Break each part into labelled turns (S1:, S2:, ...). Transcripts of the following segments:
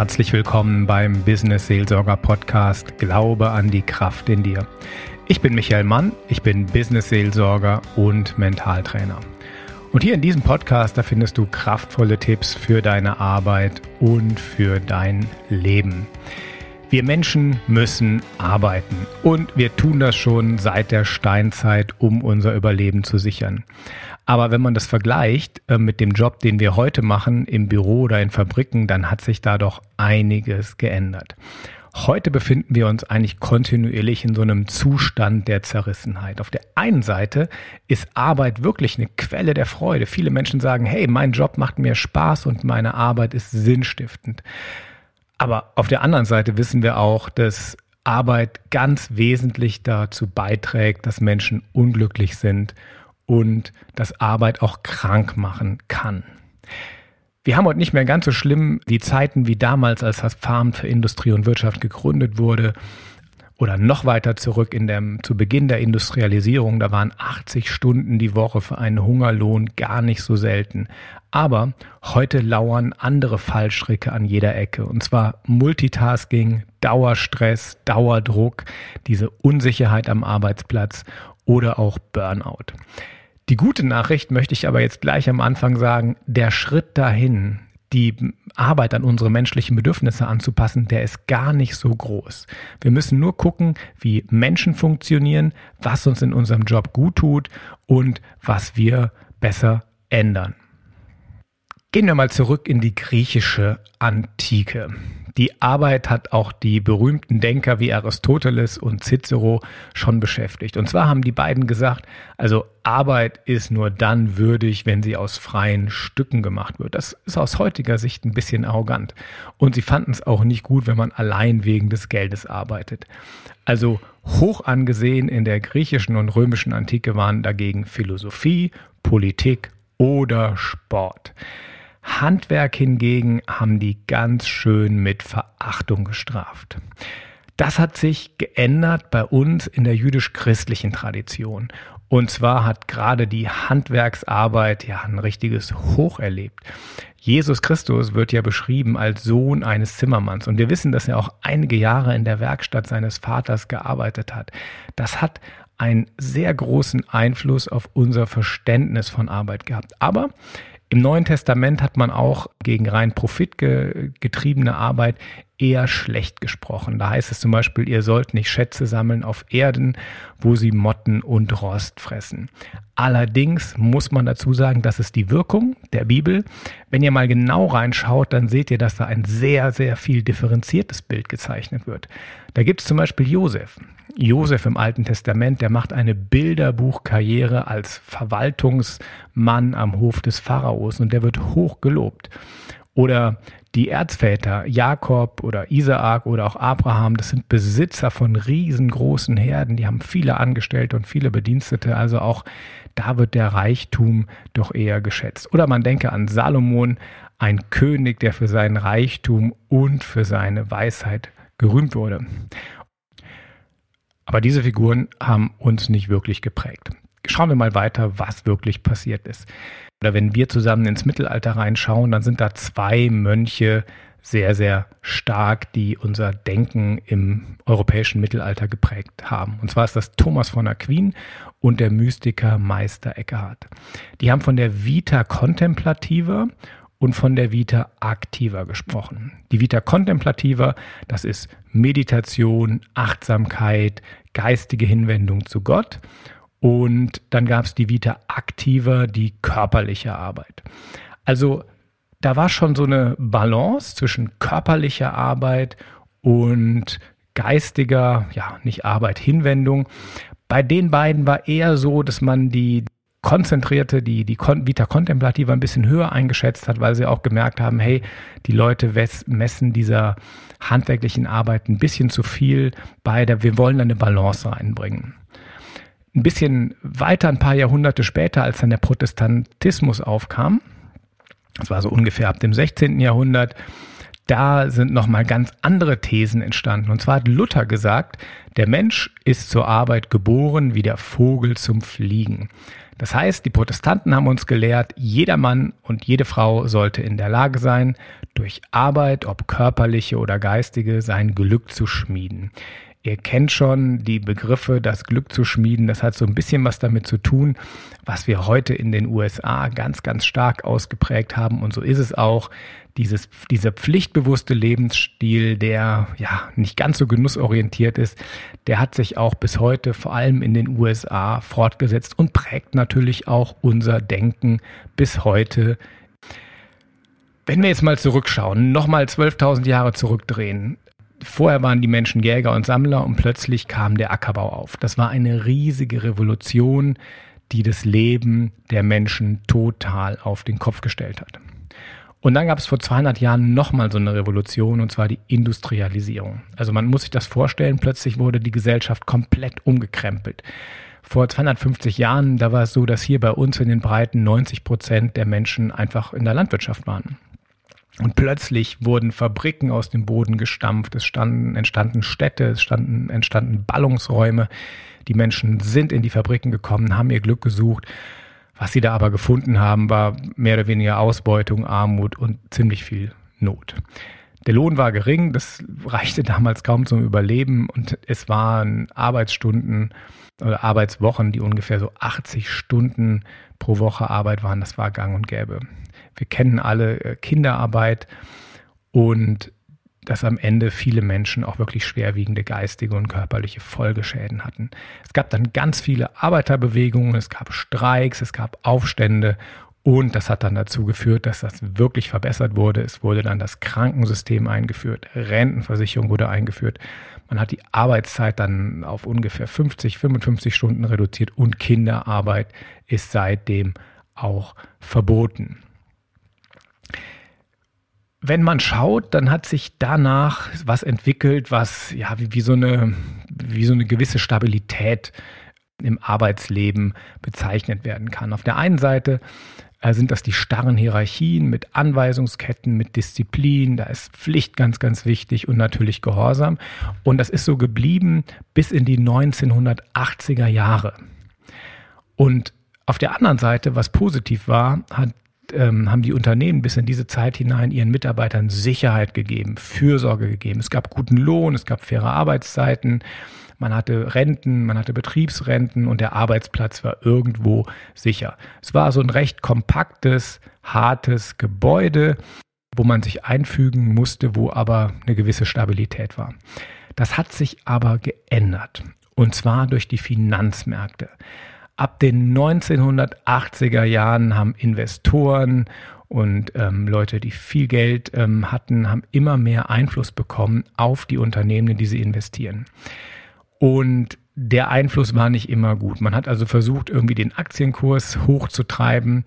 S1: Herzlich willkommen beim Business Seelsorger Podcast Glaube an die Kraft in dir. Ich bin Michael Mann, ich bin Business Seelsorger und Mentaltrainer. Und hier in diesem Podcast, da findest du kraftvolle Tipps für deine Arbeit und für dein Leben. Wir Menschen müssen arbeiten und wir tun das schon seit der Steinzeit, um unser Überleben zu sichern. Aber wenn man das vergleicht äh, mit dem Job, den wir heute machen im Büro oder in Fabriken, dann hat sich da doch einiges geändert. Heute befinden wir uns eigentlich kontinuierlich in so einem Zustand der Zerrissenheit. Auf der einen Seite ist Arbeit wirklich eine Quelle der Freude. Viele Menschen sagen, hey, mein Job macht mir Spaß und meine Arbeit ist sinnstiftend. Aber auf der anderen Seite wissen wir auch, dass Arbeit ganz wesentlich dazu beiträgt, dass Menschen unglücklich sind und dass Arbeit auch krank machen kann. Wir haben heute nicht mehr ganz so schlimm die Zeiten wie damals, als das Farm für Industrie und Wirtschaft gegründet wurde oder noch weiter zurück in dem, zu Beginn der Industrialisierung, da waren 80 Stunden die Woche für einen Hungerlohn gar nicht so selten. Aber heute lauern andere Fallstricke an jeder Ecke. Und zwar Multitasking, Dauerstress, Dauerdruck, diese Unsicherheit am Arbeitsplatz oder auch Burnout. Die gute Nachricht möchte ich aber jetzt gleich am Anfang sagen, der Schritt dahin, die Arbeit an unsere menschlichen Bedürfnisse anzupassen, der ist gar nicht so groß. Wir müssen nur gucken, wie Menschen funktionieren, was uns in unserem Job gut tut und was wir besser ändern. Gehen wir mal zurück in die griechische Antike. Die Arbeit hat auch die berühmten Denker wie Aristoteles und Cicero schon beschäftigt. Und zwar haben die beiden gesagt, also Arbeit ist nur dann würdig, wenn sie aus freien Stücken gemacht wird. Das ist aus heutiger Sicht ein bisschen arrogant. Und sie fanden es auch nicht gut, wenn man allein wegen des Geldes arbeitet. Also hoch angesehen in der griechischen und römischen Antike waren dagegen Philosophie, Politik oder Sport. Handwerk hingegen haben die ganz schön mit Verachtung gestraft. Das hat sich geändert bei uns in der jüdisch-christlichen Tradition. Und zwar hat gerade die Handwerksarbeit ja ein richtiges Hoch erlebt. Jesus Christus wird ja beschrieben als Sohn eines Zimmermanns. Und wir wissen, dass er auch einige Jahre in der Werkstatt seines Vaters gearbeitet hat. Das hat einen sehr großen Einfluss auf unser Verständnis von Arbeit gehabt. Aber im Neuen Testament hat man auch gegen rein profitgetriebene Arbeit eher schlecht gesprochen. Da heißt es zum Beispiel, ihr sollt nicht Schätze sammeln auf Erden, wo sie Motten und Rost fressen. Allerdings muss man dazu sagen, das ist die Wirkung der Bibel. Wenn ihr mal genau reinschaut, dann seht ihr, dass da ein sehr, sehr viel differenziertes Bild gezeichnet wird. Da gibt es zum Beispiel Josef. Josef im Alten Testament, der macht eine Bilderbuchkarriere als Verwaltungsmann am Hof des Pharaos und der wird hoch gelobt. Oder die Erzväter, Jakob oder Isaak oder auch Abraham, das sind Besitzer von riesengroßen Herden, die haben viele Angestellte und viele Bedienstete, also auch da wird der Reichtum doch eher geschätzt. Oder man denke an Salomon, ein König, der für seinen Reichtum und für seine Weisheit gerühmt wurde. Aber diese Figuren haben uns nicht wirklich geprägt. Schauen wir mal weiter, was wirklich passiert ist. Oder wenn wir zusammen ins Mittelalter reinschauen, dann sind da zwei Mönche sehr, sehr stark, die unser Denken im europäischen Mittelalter geprägt haben. Und zwar ist das Thomas von Aquin und der Mystiker Meister Eckhart. Die haben von der Vita Contemplativa und von der Vita Activa gesprochen. Die Vita Contemplativa, das ist Meditation, Achtsamkeit, geistige Hinwendung zu Gott. Und dann gab es die Vita Activa, die körperliche Arbeit. Also da war schon so eine Balance zwischen körperlicher Arbeit und geistiger, ja, nicht Arbeit, Hinwendung. Bei den beiden war eher so, dass man die konzentrierte, die, die Vita Contemplativa ein bisschen höher eingeschätzt hat, weil sie auch gemerkt haben, hey, die Leute messen dieser handwerklichen Arbeit ein bisschen zu viel bei der, wir wollen eine Balance reinbringen. Ein bisschen weiter, ein paar Jahrhunderte später, als dann der Protestantismus aufkam, das war so ungefähr ab dem 16. Jahrhundert, da sind nochmal ganz andere Thesen entstanden. Und zwar hat Luther gesagt, der Mensch ist zur Arbeit geboren wie der Vogel zum Fliegen. Das heißt, die Protestanten haben uns gelehrt, jeder Mann und jede Frau sollte in der Lage sein, durch Arbeit, ob körperliche oder geistige, sein Glück zu schmieden. Ihr kennt schon die Begriffe, das Glück zu schmieden. Das hat so ein bisschen was damit zu tun, was wir heute in den USA ganz, ganz stark ausgeprägt haben. Und so ist es auch. Dieses, dieser pflichtbewusste Lebensstil, der ja nicht ganz so genussorientiert ist, der hat sich auch bis heute vor allem in den USA fortgesetzt und prägt natürlich auch unser Denken bis heute. Wenn wir jetzt mal zurückschauen, nochmal 12.000 Jahre zurückdrehen, vorher waren die Menschen Jäger und Sammler und plötzlich kam der Ackerbau auf. Das war eine riesige Revolution, die das Leben der Menschen total auf den Kopf gestellt hat. Und dann gab es vor 200 Jahren nochmal so eine Revolution, und zwar die Industrialisierung. Also man muss sich das vorstellen, plötzlich wurde die Gesellschaft komplett umgekrempelt. Vor 250 Jahren, da war es so, dass hier bei uns in den Breiten 90 Prozent der Menschen einfach in der Landwirtschaft waren. Und plötzlich wurden Fabriken aus dem Boden gestampft, es standen, entstanden Städte, es standen, entstanden Ballungsräume. Die Menschen sind in die Fabriken gekommen, haben ihr Glück gesucht. Was sie da aber gefunden haben, war mehr oder weniger Ausbeutung, Armut und ziemlich viel Not. Der Lohn war gering, das reichte damals kaum zum Überleben und es waren Arbeitsstunden oder Arbeitswochen, die ungefähr so 80 Stunden pro Woche Arbeit waren. Das war gang und gäbe. Wir kennen alle äh, Kinderarbeit und dass am Ende viele Menschen auch wirklich schwerwiegende geistige und körperliche Folgeschäden hatten. Es gab dann ganz viele Arbeiterbewegungen, es gab Streiks, es gab Aufstände und das hat dann dazu geführt, dass das wirklich verbessert wurde. Es wurde dann das Krankensystem eingeführt, Rentenversicherung wurde eingeführt. Man hat die Arbeitszeit dann auf ungefähr 50, 55 Stunden reduziert und Kinderarbeit ist seitdem auch verboten wenn man schaut, dann hat sich danach was entwickelt, was ja wie, wie, so, eine, wie so eine gewisse Stabilität im Arbeitsleben bezeichnet werden kann. Auf der einen Seite sind das die starren Hierarchien mit Anweisungsketten, mit Disziplin, da ist Pflicht ganz, ganz wichtig und natürlich Gehorsam. Und das ist so geblieben bis in die 1980er Jahre. Und auf der anderen Seite, was positiv war, hat ähm, haben die Unternehmen bis in diese Zeit hinein ihren Mitarbeitern Sicherheit gegeben, Fürsorge gegeben. Es gab guten Lohn, es gab faire Arbeitszeiten, man hatte Renten, man hatte Betriebsrenten und der Arbeitsplatz war irgendwo sicher. Es war so ein recht kompaktes, hartes Gebäude, wo man sich einfügen musste, wo aber eine gewisse Stabilität war. Das hat sich aber geändert. Und zwar durch die Finanzmärkte. Ab den 1980er Jahren haben Investoren und ähm, Leute, die viel Geld ähm, hatten, haben immer mehr Einfluss bekommen auf die Unternehmen, die sie investieren. Und der Einfluss war nicht immer gut. Man hat also versucht, irgendwie den Aktienkurs hochzutreiben.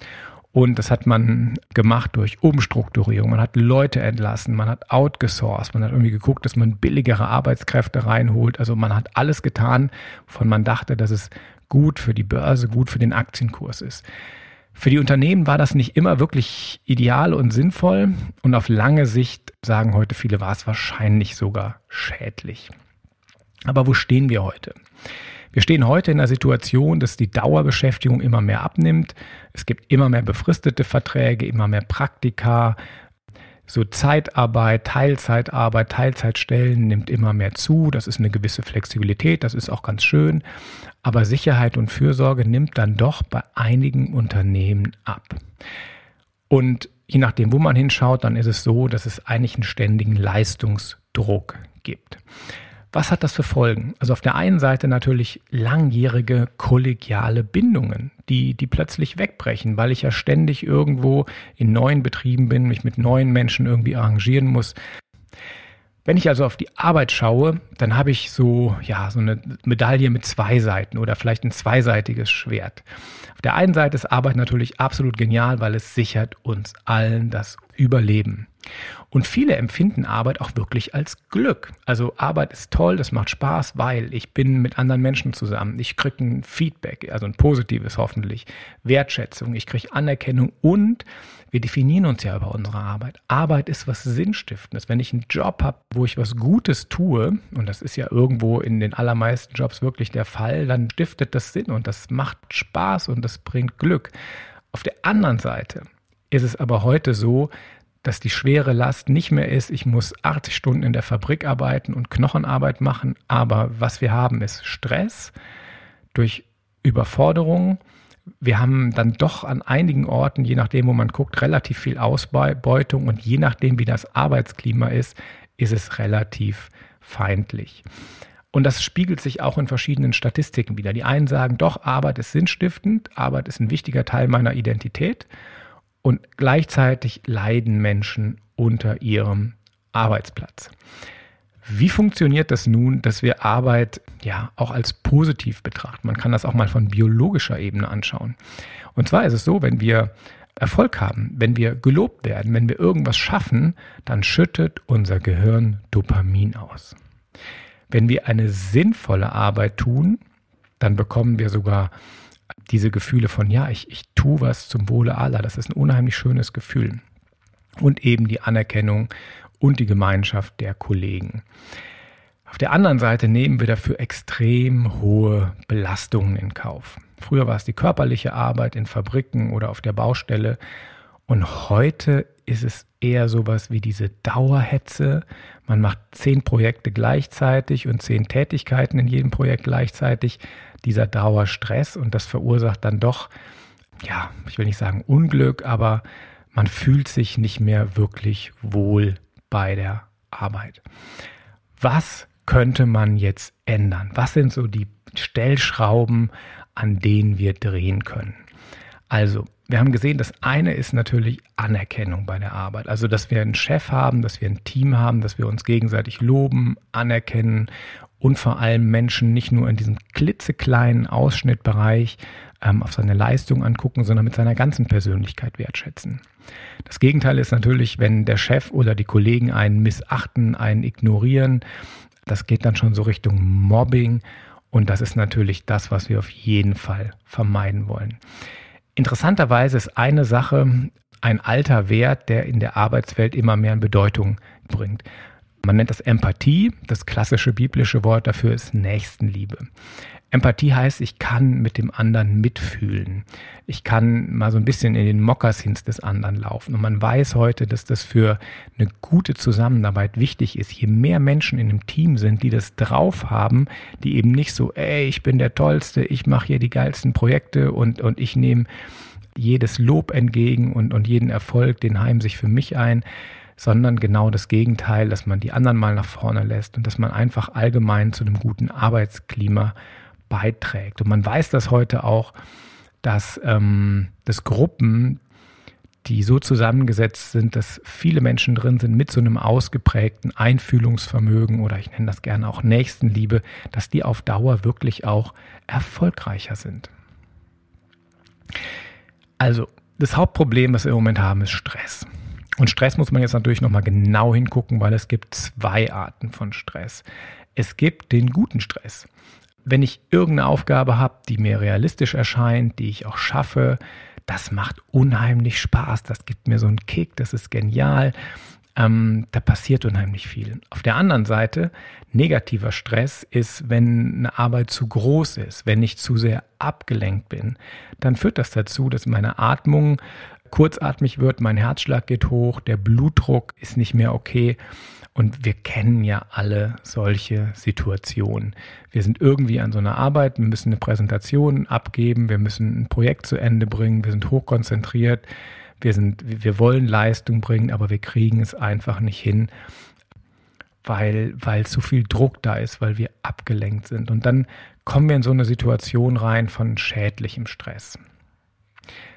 S1: Und das hat man gemacht durch Umstrukturierung. Man hat Leute entlassen, man hat outgesourced, man hat irgendwie geguckt, dass man billigere Arbeitskräfte reinholt. Also man hat alles getan, von man dachte, dass es gut für die Börse, gut für den Aktienkurs ist. Für die Unternehmen war das nicht immer wirklich ideal und sinnvoll und auf lange Sicht, sagen heute viele, war es wahrscheinlich sogar schädlich. Aber wo stehen wir heute? Wir stehen heute in einer Situation, dass die Dauerbeschäftigung immer mehr abnimmt. Es gibt immer mehr befristete Verträge, immer mehr Praktika, so Zeitarbeit, Teilzeitarbeit, Teilzeitstellen nimmt immer mehr zu. Das ist eine gewisse Flexibilität, das ist auch ganz schön. Aber Sicherheit und Fürsorge nimmt dann doch bei einigen Unternehmen ab. Und je nachdem, wo man hinschaut, dann ist es so, dass es eigentlich einen ständigen Leistungsdruck gibt. Was hat das für Folgen? Also auf der einen Seite natürlich langjährige kollegiale Bindungen, die, die plötzlich wegbrechen, weil ich ja ständig irgendwo in neuen Betrieben bin, mich mit neuen Menschen irgendwie arrangieren muss. Wenn ich also auf die Arbeit schaue, dann habe ich so, ja, so eine Medaille mit zwei Seiten oder vielleicht ein zweiseitiges Schwert. Auf der einen Seite ist Arbeit natürlich absolut genial, weil es sichert uns allen das Überleben. Und viele empfinden Arbeit auch wirklich als Glück. Also Arbeit ist toll, das macht Spaß, weil ich bin mit anderen Menschen zusammen. Ich kriege ein Feedback, also ein positives hoffentlich, Wertschätzung, ich kriege Anerkennung und wir definieren uns ja über unsere Arbeit. Arbeit ist was Sinnstiftendes. Wenn ich einen Job habe, wo ich was Gutes tue, und das ist ja irgendwo in den allermeisten Jobs wirklich der Fall, dann stiftet das Sinn und das macht Spaß und das bringt Glück. Auf der anderen Seite ist es aber heute so, dass die schwere Last nicht mehr ist, ich muss 80 Stunden in der Fabrik arbeiten und Knochenarbeit machen, aber was wir haben ist Stress durch Überforderung. Wir haben dann doch an einigen Orten, je nachdem, wo man guckt, relativ viel Ausbeutung und je nachdem, wie das Arbeitsklima ist, ist es relativ feindlich. Und das spiegelt sich auch in verschiedenen Statistiken wieder. Die einen sagen, doch, Arbeit ist sinnstiftend, Arbeit ist ein wichtiger Teil meiner Identität. Und gleichzeitig leiden Menschen unter ihrem Arbeitsplatz. Wie funktioniert das nun, dass wir Arbeit ja auch als positiv betrachten? Man kann das auch mal von biologischer Ebene anschauen. Und zwar ist es so, wenn wir Erfolg haben, wenn wir gelobt werden, wenn wir irgendwas schaffen, dann schüttet unser Gehirn Dopamin aus. Wenn wir eine sinnvolle Arbeit tun, dann bekommen wir sogar diese Gefühle von, ja, ich, ich tue was zum Wohle aller. Das ist ein unheimlich schönes Gefühl. Und eben die Anerkennung und die Gemeinschaft der Kollegen. Auf der anderen Seite nehmen wir dafür extrem hohe Belastungen in Kauf. Früher war es die körperliche Arbeit in Fabriken oder auf der Baustelle. Und heute ist es eher sowas wie diese Dauerhetze. Man macht zehn Projekte gleichzeitig und zehn Tätigkeiten in jedem Projekt gleichzeitig dieser Dauerstress und das verursacht dann doch, ja, ich will nicht sagen Unglück, aber man fühlt sich nicht mehr wirklich wohl bei der Arbeit. Was könnte man jetzt ändern? Was sind so die Stellschrauben, an denen wir drehen können? Also, wir haben gesehen, das eine ist natürlich Anerkennung bei der Arbeit. Also, dass wir einen Chef haben, dass wir ein Team haben, dass wir uns gegenseitig loben, anerkennen und vor allem Menschen nicht nur in diesem klitzekleinen Ausschnittbereich ähm, auf seine Leistung angucken, sondern mit seiner ganzen Persönlichkeit wertschätzen. Das Gegenteil ist natürlich, wenn der Chef oder die Kollegen einen missachten, einen ignorieren. Das geht dann schon so Richtung Mobbing und das ist natürlich das, was wir auf jeden Fall vermeiden wollen. Interessanterweise ist eine Sache ein alter Wert, der in der Arbeitswelt immer mehr an Bedeutung bringt. Man nennt das Empathie. Das klassische biblische Wort dafür ist Nächstenliebe. Empathie heißt, ich kann mit dem anderen mitfühlen. Ich kann mal so ein bisschen in den Mokassins des anderen laufen. Und man weiß heute, dass das für eine gute Zusammenarbeit wichtig ist. Je mehr Menschen in einem Team sind, die das drauf haben, die eben nicht so, ey, ich bin der Tollste, ich mache hier die geilsten Projekte und, und ich nehme jedes Lob entgegen und, und jeden Erfolg, den heim sich für mich ein sondern genau das Gegenteil, dass man die anderen mal nach vorne lässt und dass man einfach allgemein zu einem guten Arbeitsklima beiträgt. Und man weiß das heute auch, dass, ähm, dass Gruppen, die so zusammengesetzt sind, dass viele Menschen drin sind mit so einem ausgeprägten Einfühlungsvermögen oder ich nenne das gerne auch Nächstenliebe, dass die auf Dauer wirklich auch erfolgreicher sind. Also, das Hauptproblem, was wir im Moment haben, ist Stress. Und Stress muss man jetzt natürlich nochmal genau hingucken, weil es gibt zwei Arten von Stress. Es gibt den guten Stress. Wenn ich irgendeine Aufgabe habe, die mir realistisch erscheint, die ich auch schaffe, das macht unheimlich Spaß, das gibt mir so einen Kick, das ist genial. Ähm, da passiert unheimlich viel. Auf der anderen Seite, negativer Stress ist, wenn eine Arbeit zu groß ist, wenn ich zu sehr abgelenkt bin, dann führt das dazu, dass meine Atmung kurzatmig wird, mein Herzschlag geht hoch, der Blutdruck ist nicht mehr okay. Und wir kennen ja alle solche Situationen. Wir sind irgendwie an so einer Arbeit, wir müssen eine Präsentation abgeben, wir müssen ein Projekt zu Ende bringen, wir sind hochkonzentriert, wir, sind, wir wollen Leistung bringen, aber wir kriegen es einfach nicht hin, weil, weil zu viel Druck da ist, weil wir abgelenkt sind. Und dann kommen wir in so eine Situation rein von schädlichem Stress.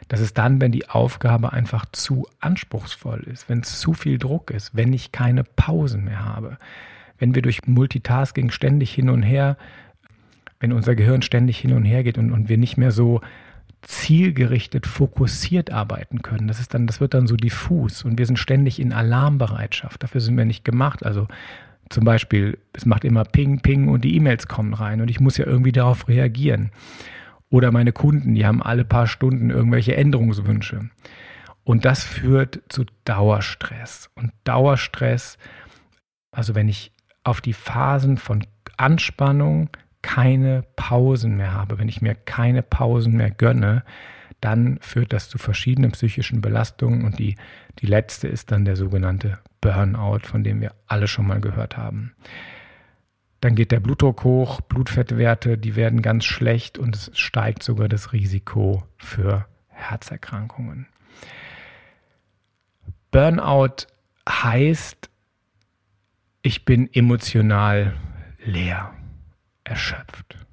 S1: Das ist dann, wenn die Aufgabe einfach zu anspruchsvoll ist, wenn es zu viel Druck ist, wenn ich keine Pausen mehr habe, wenn wir durch Multitasking ständig hin und her, wenn unser Gehirn ständig hin und her geht und, und wir nicht mehr so zielgerichtet, fokussiert arbeiten können. Das ist dann, das wird dann so diffus und wir sind ständig in Alarmbereitschaft. Dafür sind wir nicht gemacht. Also zum Beispiel, es macht immer Ping, Ping und die E-Mails kommen rein und ich muss ja irgendwie darauf reagieren. Oder meine Kunden, die haben alle paar Stunden irgendwelche Änderungswünsche. Und das führt zu Dauerstress. Und Dauerstress, also wenn ich auf die Phasen von Anspannung keine Pausen mehr habe, wenn ich mir keine Pausen mehr gönne, dann führt das zu verschiedenen psychischen Belastungen und die, die letzte ist dann der sogenannte Burnout, von dem wir alle schon mal gehört haben. Dann geht der Blutdruck hoch, Blutfettwerte, die werden ganz schlecht und es steigt sogar das Risiko für Herzerkrankungen. Burnout heißt, ich bin emotional leer, erschöpft.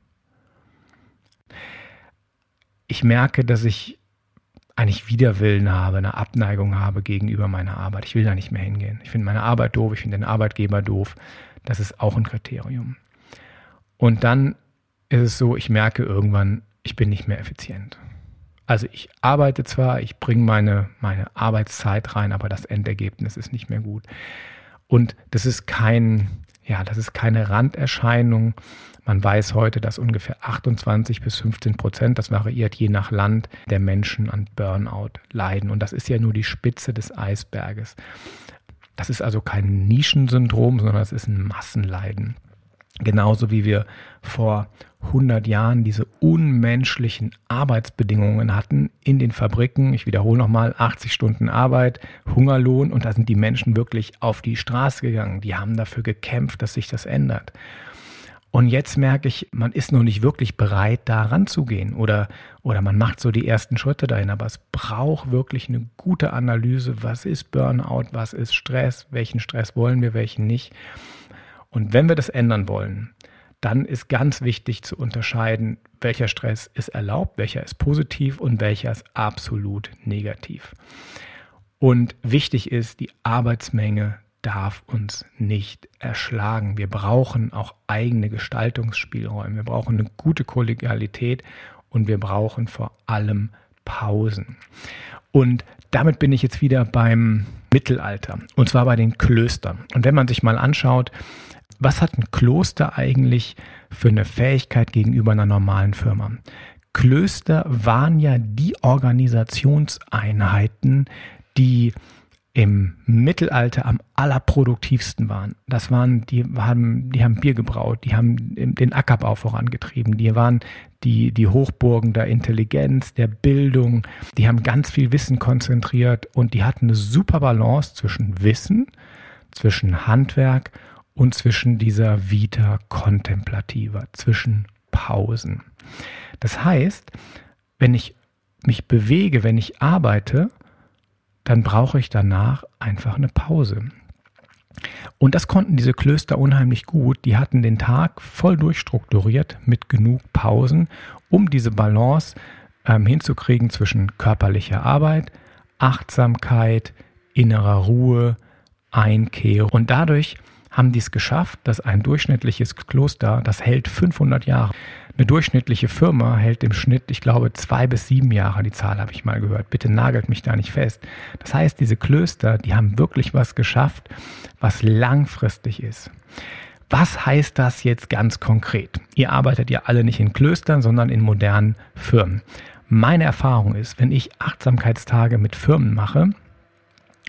S1: Ich merke, dass ich eigentlich Widerwillen habe, eine Abneigung habe gegenüber meiner Arbeit. Ich will da nicht mehr hingehen. Ich finde meine Arbeit doof, ich finde den Arbeitgeber doof. Das ist auch ein Kriterium. Und dann ist es so, ich merke irgendwann, ich bin nicht mehr effizient. Also ich arbeite zwar, ich bringe meine, meine Arbeitszeit rein, aber das Endergebnis ist nicht mehr gut. Und das ist kein, ja, das ist keine Randerscheinung. Man weiß heute, dass ungefähr 28 bis 15 Prozent, das variiert je nach Land, der Menschen an Burnout leiden. Und das ist ja nur die Spitze des Eisberges. Das ist also kein Nischensyndrom, sondern es ist ein Massenleiden. Genauso wie wir vor 100 Jahren diese unmenschlichen Arbeitsbedingungen hatten in den Fabriken. Ich wiederhole nochmal, 80 Stunden Arbeit, Hungerlohn und da sind die Menschen wirklich auf die Straße gegangen. Die haben dafür gekämpft, dass sich das ändert. Und jetzt merke ich, man ist noch nicht wirklich bereit, da ranzugehen oder, oder man macht so die ersten Schritte dahin. Aber es braucht wirklich eine gute Analyse. Was ist Burnout? Was ist Stress? Welchen Stress wollen wir? Welchen nicht? Und wenn wir das ändern wollen, dann ist ganz wichtig zu unterscheiden, welcher Stress ist erlaubt, welcher ist positiv und welcher ist absolut negativ. Und wichtig ist, die Arbeitsmenge darf uns nicht erschlagen. Wir brauchen auch eigene Gestaltungsspielräume. Wir brauchen eine gute Kollegialität und wir brauchen vor allem Pausen. Und damit bin ich jetzt wieder beim Mittelalter und zwar bei den Klöstern. Und wenn man sich mal anschaut, was hat ein Kloster eigentlich für eine Fähigkeit gegenüber einer normalen Firma? Klöster waren ja die Organisationseinheiten, die im Mittelalter am allerproduktivsten waren. Das waren, die haben, die haben Bier gebraut, die haben den Ackerbau vorangetrieben, die waren die, die Hochburgen der Intelligenz, der Bildung, die haben ganz viel Wissen konzentriert und die hatten eine super Balance zwischen Wissen, zwischen Handwerk und zwischen dieser Vita contemplativa, zwischen Pausen. Das heißt, wenn ich mich bewege, wenn ich arbeite, dann brauche ich danach einfach eine Pause. Und das konnten diese Klöster unheimlich gut. Die hatten den Tag voll durchstrukturiert mit genug Pausen, um diese Balance ähm, hinzukriegen zwischen körperlicher Arbeit, Achtsamkeit, innerer Ruhe, Einkehr. Und dadurch haben die es geschafft, dass ein durchschnittliches Kloster, das hält 500 Jahre. Eine durchschnittliche Firma hält im Schnitt, ich glaube, zwei bis sieben Jahre. Die Zahl habe ich mal gehört. Bitte nagelt mich da nicht fest. Das heißt, diese Klöster, die haben wirklich was geschafft, was langfristig ist. Was heißt das jetzt ganz konkret? Ihr arbeitet ja alle nicht in Klöstern, sondern in modernen Firmen. Meine Erfahrung ist, wenn ich Achtsamkeitstage mit Firmen mache,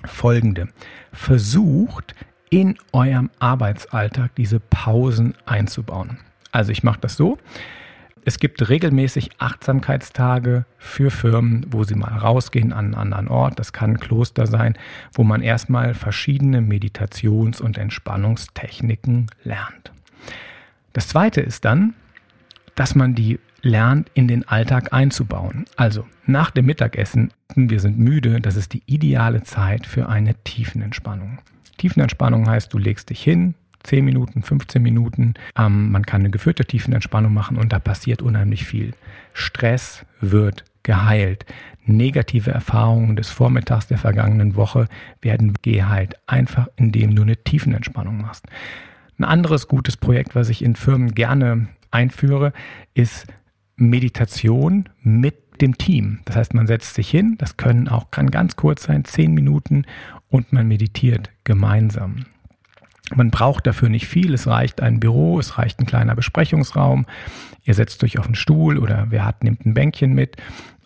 S1: folgende. Versucht in eurem Arbeitsalltag diese Pausen einzubauen. Also ich mache das so. Es gibt regelmäßig Achtsamkeitstage für Firmen, wo sie mal rausgehen an einen anderen Ort. Das kann ein Kloster sein, wo man erstmal verschiedene Meditations- und Entspannungstechniken lernt. Das zweite ist dann, dass man die lernt, in den Alltag einzubauen. Also nach dem Mittagessen, wir sind müde, das ist die ideale Zeit für eine Tiefenentspannung. Tiefenentspannung heißt, du legst dich hin, 10 Minuten, 15 Minuten. Ähm, man kann eine geführte Tiefenentspannung machen und da passiert unheimlich viel. Stress wird geheilt. Negative Erfahrungen des Vormittags der vergangenen Woche werden geheilt, einfach indem du eine Tiefenentspannung machst. Ein anderes gutes Projekt, was ich in Firmen gerne einführe, ist Meditation mit dem Team. Das heißt, man setzt sich hin, das können auch, kann ganz kurz sein, zehn Minuten und man meditiert gemeinsam. Man braucht dafür nicht viel. Es reicht ein Büro, es reicht ein kleiner Besprechungsraum. Ihr setzt euch auf einen Stuhl oder wer hat, nimmt ein Bänkchen mit.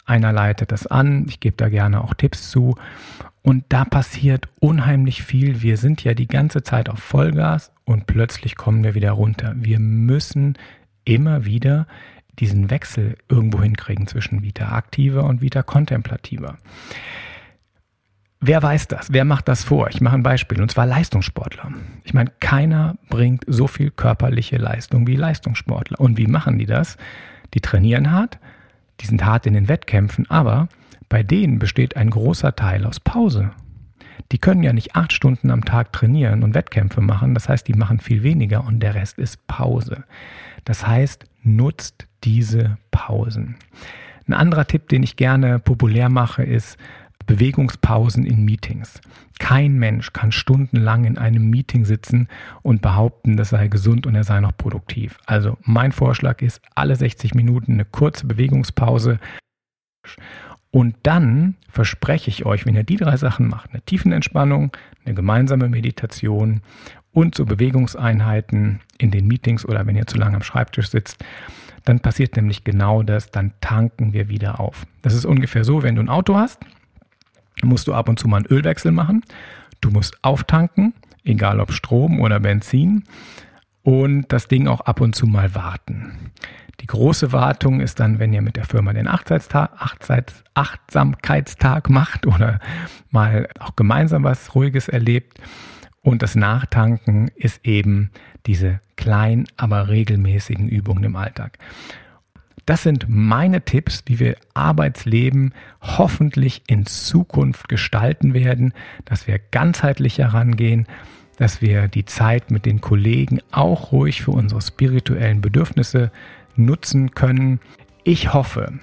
S1: Einer leitet das an. Ich gebe da gerne auch Tipps zu. Und da passiert unheimlich viel. Wir sind ja die ganze Zeit auf Vollgas und plötzlich kommen wir wieder runter. Wir müssen immer wieder diesen Wechsel irgendwo hinkriegen zwischen Vita aktiver und Vita kontemplativer. Wer weiß das? Wer macht das vor? Ich mache ein Beispiel, und zwar Leistungssportler. Ich meine, keiner bringt so viel körperliche Leistung wie Leistungssportler. Und wie machen die das? Die trainieren hart, die sind hart in den Wettkämpfen, aber bei denen besteht ein großer Teil aus Pause. Die können ja nicht acht Stunden am Tag trainieren und Wettkämpfe machen. Das heißt, die machen viel weniger und der Rest ist Pause. Das heißt, nutzt diese Pausen. Ein anderer Tipp, den ich gerne populär mache, ist, Bewegungspausen in Meetings. Kein Mensch kann stundenlang in einem Meeting sitzen und behaupten, das sei gesund und er sei noch produktiv. Also mein Vorschlag ist, alle 60 Minuten eine kurze Bewegungspause. Und dann verspreche ich euch, wenn ihr die drei Sachen macht, eine Tiefenentspannung, eine gemeinsame Meditation und so Bewegungseinheiten in den Meetings oder wenn ihr zu lange am Schreibtisch sitzt, dann passiert nämlich genau das, dann tanken wir wieder auf. Das ist ungefähr so, wenn du ein Auto hast musst du ab und zu mal einen Ölwechsel machen. Du musst auftanken, egal ob Strom oder Benzin. Und das Ding auch ab und zu mal warten. Die große Wartung ist dann, wenn ihr mit der Firma den Achtsamkeitstag macht oder mal auch gemeinsam was Ruhiges erlebt. Und das Nachtanken ist eben diese kleinen, aber regelmäßigen Übungen im Alltag. Das sind meine Tipps, wie wir Arbeitsleben hoffentlich in Zukunft gestalten werden, dass wir ganzheitlich herangehen, dass wir die Zeit mit den Kollegen auch ruhig für unsere spirituellen Bedürfnisse nutzen können. Ich hoffe,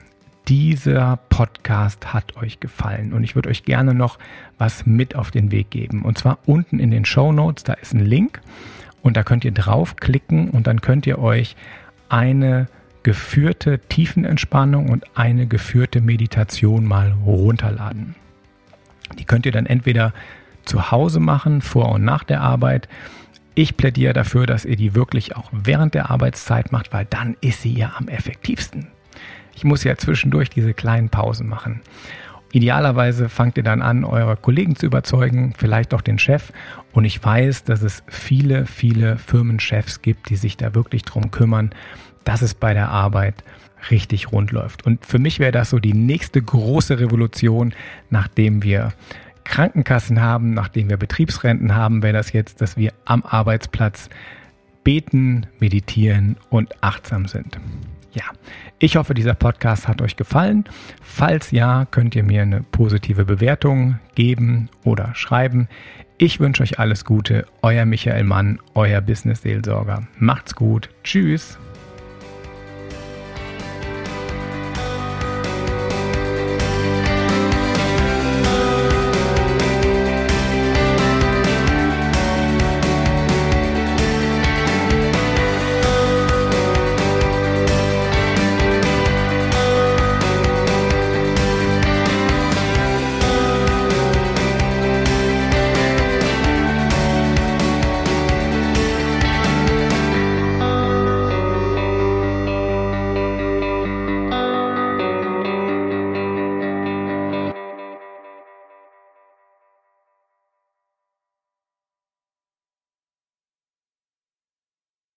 S1: dieser Podcast hat euch gefallen und ich würde euch gerne noch was mit auf den Weg geben. Und zwar unten in den Show Notes, da ist ein Link und da könnt ihr draufklicken und dann könnt ihr euch eine geführte Tiefenentspannung und eine geführte Meditation mal runterladen. Die könnt ihr dann entweder zu Hause machen, vor und nach der Arbeit. Ich plädiere dafür, dass ihr die wirklich auch während der Arbeitszeit macht, weil dann ist sie ja am effektivsten. Ich muss ja zwischendurch diese kleinen Pausen machen. Idealerweise fangt ihr dann an, eure Kollegen zu überzeugen, vielleicht auch den Chef. Und ich weiß, dass es viele, viele Firmenchefs gibt, die sich da wirklich drum kümmern, dass es bei der Arbeit richtig rund läuft. Und für mich wäre das so die nächste große Revolution, nachdem wir Krankenkassen haben, nachdem wir Betriebsrenten haben, wäre das jetzt, dass wir am Arbeitsplatz beten, meditieren und achtsam sind. Ja, ich hoffe, dieser Podcast hat euch gefallen. Falls ja, könnt ihr mir eine positive Bewertung geben oder schreiben. Ich wünsche euch alles Gute. Euer Michael Mann, euer Business-Seelsorger. Macht's gut. Tschüss.